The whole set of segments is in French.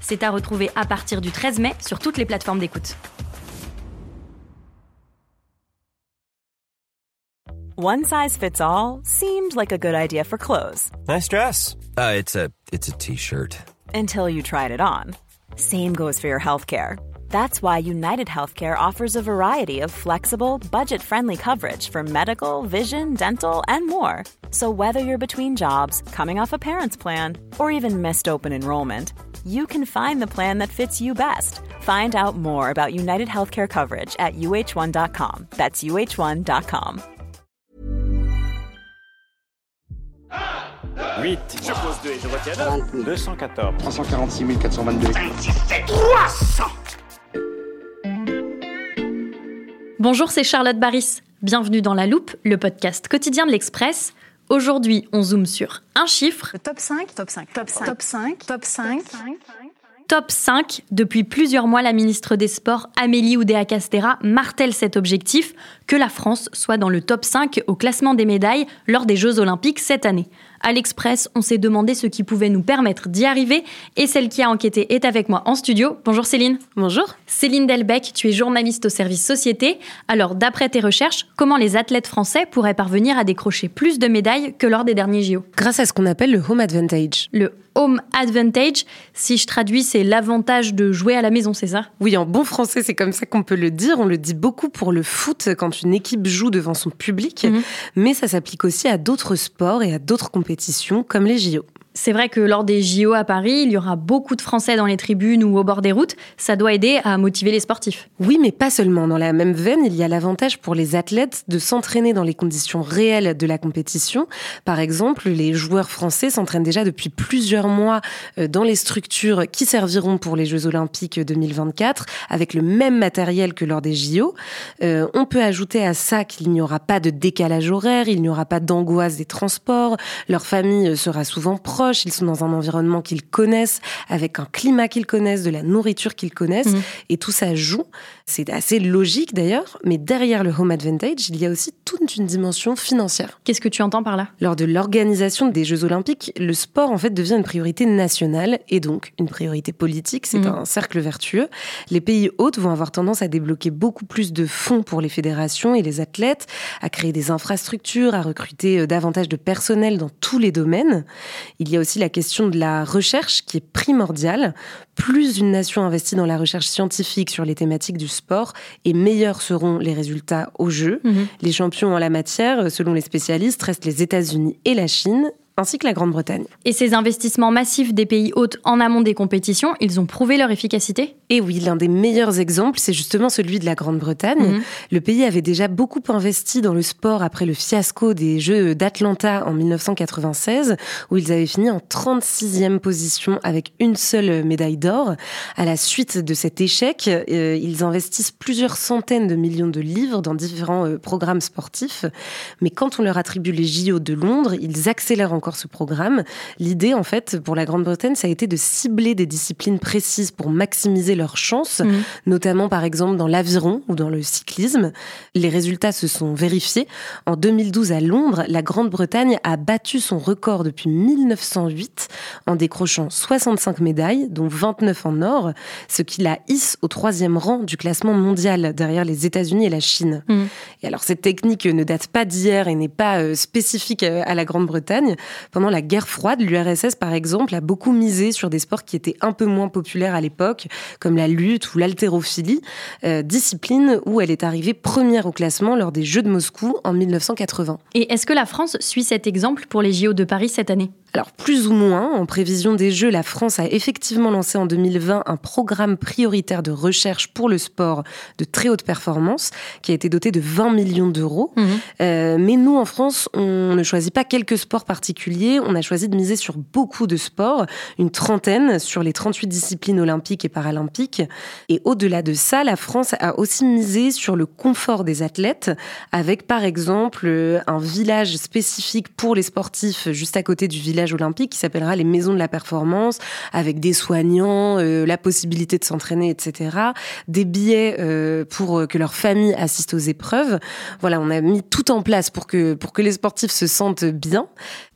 C'est à retrouver à partir du 13 mai sur toutes les plateformes d'écoute. One size fits all seemed like a good idea for clothes. Nice dress. Uh, it's a it's a t-shirt. Until you tried it on. Same goes for your healthcare. That's why United Healthcare offers a variety of flexible, budget-friendly coverage for medical, vision, dental, and more. So whether you're between jobs, coming off a parent's plan, or even missed open enrollment, you can find the plan that fits you best. Find out more about United Healthcare coverage at uh1.com. That's uh1.com. 8. Je pose 2 et je retiens 214. 346 422. 300 Bonjour, c'est Charlotte Baris. Bienvenue dans La Loupe, le podcast quotidien de l'Express. Aujourd'hui, on zoome sur un chiffre. Top 5, top 5, top 5, top 5, top 5. Top 5. Depuis plusieurs mois, la ministre des Sports, Amélie Oudéa-Castera, martèle cet objectif que la France soit dans le top 5 au classement des médailles lors des Jeux Olympiques cette année. À l'Express, on s'est demandé ce qui pouvait nous permettre d'y arriver et celle qui a enquêté est avec moi en studio. Bonjour Céline. Bonjour. Céline Delbecq, tu es journaliste au service Société. Alors, d'après tes recherches, comment les athlètes français pourraient parvenir à décrocher plus de médailles que lors des derniers JO Grâce à ce qu'on appelle le home advantage. Le home advantage, si je traduis, c'est l'avantage de jouer à la maison, c'est ça? Oui, en bon français, c'est comme ça qu'on peut le dire. On le dit beaucoup pour le foot quand une équipe joue devant son public, Mhm. mais ça s'applique aussi à d'autres sports et à d'autres compétitions comme les JO. C'est vrai que lors des JO à Paris, il y aura beaucoup de Français dans les tribunes ou au bord des routes. Ça doit aider à motiver les sportifs. Oui, mais pas seulement. Dans la même veine, il y a l'avantage pour les athlètes de s'entraîner dans les conditions réelles de la compétition. Par exemple, les joueurs français s'entraînent déjà depuis plusieurs mois euh, dans les structures qui serviront pour les Jeux Olympiques 2024 avec le même matériel que lors des JO. Euh, on peut ajouter à ça qu'il n'y aura pas de décalage horaire, il n'y aura pas d'angoisse des transports, leur famille euh, sera souvent proche, ils sont dans un environnement qu'ils connaissent, avec un climat qu'ils connaissent, de la nourriture qu'ils connaissent, Mhm. et tout ça joue. C'est assez logique d'ailleurs, mais derrière le home advantage, il y a aussi toute une dimension financière. Qu'est-ce que tu entends par là? Lors de l'organisation des Jeux Olympiques, le sport en fait devient une priorité nationale et donc une priorité politique. C'est Mhm. un cercle vertueux. Les pays hôtes vont avoir tendance à débloquer beaucoup plus de fonds pour les fédérations et les athlètes, à créer des infrastructures, à recruter euh, davantage de personnel dans tous les domaines. Il y a aussi la question de la recherche qui est primordiale. Plus une nation investit dans la recherche scientifique sur les thématiques du sport, et meilleurs seront les résultats aux Jeux. Mhm. Les champions en la matière, selon les spécialistes, restent les États-Unis et la Chine, ainsi que la Grande-Bretagne. Et ces investissements massifs des pays hôtes en amont des compétitions, ils ont prouvé leur efficacité? Et oui, l'un des meilleurs exemples, c'est justement celui de la Grande-Bretagne. Mhm. Le pays avait déjà beaucoup investi dans le sport après le fiasco des Jeux d'Atlanta en 1996, où ils avaient fini en 36e position avec une seule médaille d'or. À la suite de cet échec, euh, ils investissent plusieurs centaines de millions de livres dans différents euh, programmes sportifs. Mais quand on leur attribue les JO de Londres, ils accélèrent encore ce programme. L'idée, en fait, pour la Grande-Bretagne, ça a été de cibler des disciplines précises pour maximiser leurs chances, Mhm. notamment par exemple dans l'aviron ou dans le cyclisme. Les résultats se sont vérifiés. En 2012 à Londres, la Grande-Bretagne a battu son record depuis 1908 en décrochant 65 médailles, dont 29 en or, ce qui la hisse au troisième rang du classement mondial derrière les États-Unis et la Chine. Mhm. Et alors cette technique ne date pas d'hier et n'est pas euh, spécifique euh, à la Grande-Bretagne. Pendant la guerre froide, l'URSS par exemple a beaucoup misé sur des sports qui étaient un peu moins populaires à l'époque, comme la lutte ou l'haltérophilie, euh, discipline où elle est arrivée première au classement lors des Jeux de Moscou en 1980. Et est-ce que la France suit cet exemple pour les JO de Paris cette année? Alors plus ou moins, en prévision des Jeux, la France a effectivement lancé en 2020 un programme prioritaire de recherche pour le sport de très haute performance qui a été doté de 20 millions d'euros. Mhm. Euh, mais nous, en France, on ne choisit pas quelques sports particuliers, on a choisi de miser sur beaucoup de sports, une trentaine sur les 38 disciplines olympiques et paralympiques. Et au-delà de ça, la France a aussi misé sur le confort des athlètes, avec par exemple un village spécifique pour les sportifs juste à côté du village olympique qui s'appellera les Maisons de la Performance, avec des soignants, euh, la possibilité de s'entraîner, etc. Des billets euh, pour que leur famille assiste aux épreuves. Voilà, on a mis tout en place pour que, pour que les sportifs se sentent bien.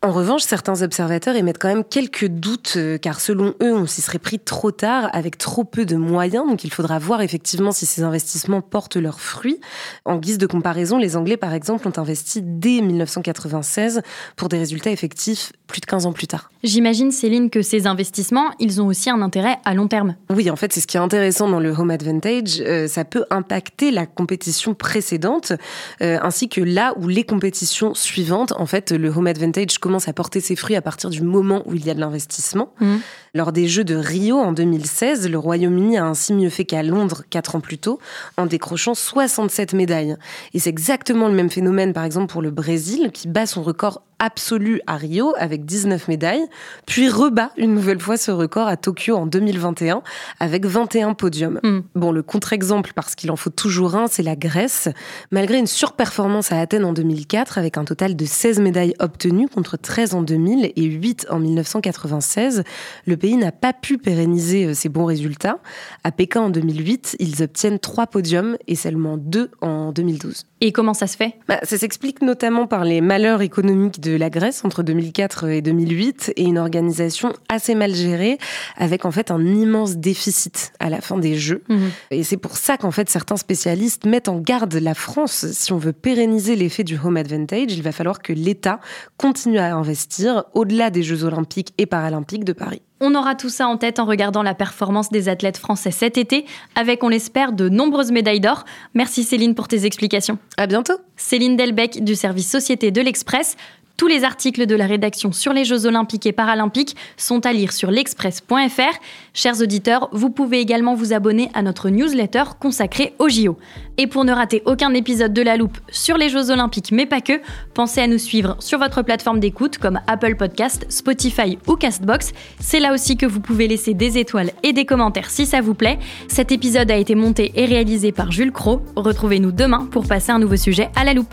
En revanche, certains observateurs émettent quand même quelques doutes, euh, car selon eux, on s'y serait pris trop tard, avec trop peu de moyens. Donc il faudra voir effectivement si ces investissements portent leurs fruits. En guise de comparaison, les Anglais, par exemple, ont investi dès 1996 pour des résultats effectifs plus de 15 ans plus tard. J'imagine, Céline, que ces investissements, ils ont aussi un intérêt à long terme. Oui, en fait, c'est ce qui est intéressant dans le Home Advantage. Euh, ça peut impacter la compétition précédente, euh, ainsi que là où les compétitions suivantes. En fait, le Home Advantage commence à porter ses fruits à partir du moment où il y a de l'investissement. Mmh. Lors des Jeux de Rio en 2016, le Royaume-Uni a ainsi mieux fait qu'à Londres quatre ans plus tôt, en décrochant 67 médailles. Et c'est exactement le même phénomène, par exemple, pour le Brésil, qui bat son record absolu à Rio avec 19 médailles, puis rebat une nouvelle fois ce record à Tokyo en 2021 avec 21 podiums. Mm. Bon, le contre-exemple, parce qu'il en faut toujours un, c'est la Grèce. Malgré une surperformance à Athènes en 2004 avec un total de 16 médailles obtenues contre 13 en 2000 et 8 en 1996, le pays n'a pas pu pérenniser euh, ses bons résultats. À Pékin en 2008, ils obtiennent 3 podiums et seulement 2 en 2012. Et comment ça se fait? Bah, Ça s'explique notamment par les malheurs économiques de la Grèce entre 2004 et 2008 et une organisation assez mal gérée avec en fait un immense déficit à la fin des Jeux. Mhm. Et c'est pour ça qu'en fait certains spécialistes mettent en garde la France. Si on veut pérenniser l'effet du home advantage, il va falloir que l'État continue à investir au-delà des Jeux olympiques et paralympiques de Paris. On aura tout ça en tête en regardant la performance des athlètes français cet été, avec, on l'espère, de nombreuses médailles d'or. Merci Céline pour tes explications. À bientôt. Céline Delbecq du service Société de l'Express. Tous les articles de la rédaction sur les Jeux olympiques et paralympiques sont à lire sur l'express.fr. Chers auditeurs, vous pouvez également vous abonner à notre newsletter consacrée aux JO. Et pour ne rater aucun épisode de La Loupe sur les Jeux olympiques, mais pas que, pensez à nous suivre sur votre plateforme d'écoute comme Apple Podcast, Spotify ou Castbox. C'est là aussi que vous pouvez laisser des étoiles et des commentaires si ça vous plaît. Cet épisode a été monté et réalisé par Jules Cro. Retrouvez-nous demain pour passer un nouveau sujet à la loupe.